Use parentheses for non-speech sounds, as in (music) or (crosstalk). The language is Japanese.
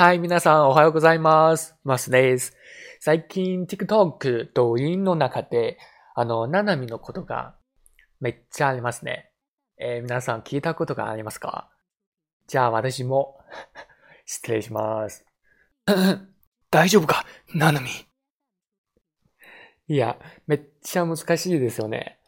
はい、皆さんおはようございます。マスです。最近 TikTok、動員の中で、あの、ななみのことがめっちゃありますね。えー皆さん聞いたことがありますか？じゃあ私も (laughs) 失礼します。(laughs) 大丈夫か？ななみ。いや、めっちゃ難しいですよね。